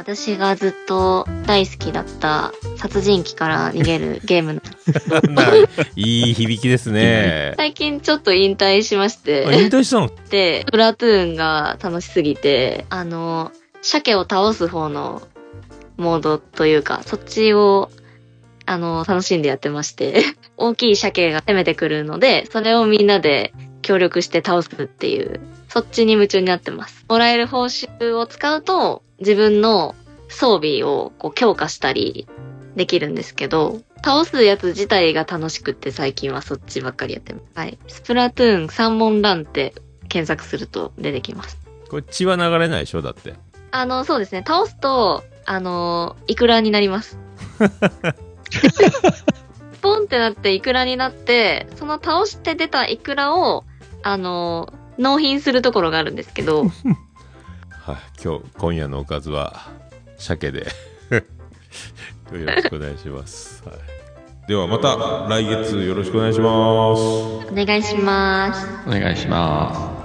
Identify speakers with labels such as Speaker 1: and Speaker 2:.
Speaker 1: 私がずっと大好きだった殺人鬼から逃げるゲームの。
Speaker 2: いい響きですね。
Speaker 1: 最近ちょっと引退しまし
Speaker 2: あ
Speaker 1: て、
Speaker 2: 引退したの？
Speaker 1: で、プラトゥーンが楽しすぎて、あの、鮭を倒す方のモードというか、そっちを、あの、楽しんでやってまして、大きい鮭が攻めてくるので、それをみんなで協力して倒すっていう、そっちに夢中になってます。もらえる報酬を使うと、自分の装備をこう強化したりできるんですけど、倒すやつ自体が楽しくって最近はそっちばっかりやってます。はい。スプラトゥーン三問ランって検索すると出てきます。
Speaker 2: これ血は流れないでしょ？だって。
Speaker 1: あの、そうですね。倒すと、あの、イクラになります。ポンってなってイクラになって、その倒して出たイクラを、あの、納品するところがあるんですけど、
Speaker 2: はい、今日、今夜のおかずは、鮭で。よろしくお願いします。はい、ではまた来月よろしくお願いします。
Speaker 1: お願いします。
Speaker 3: お願いします。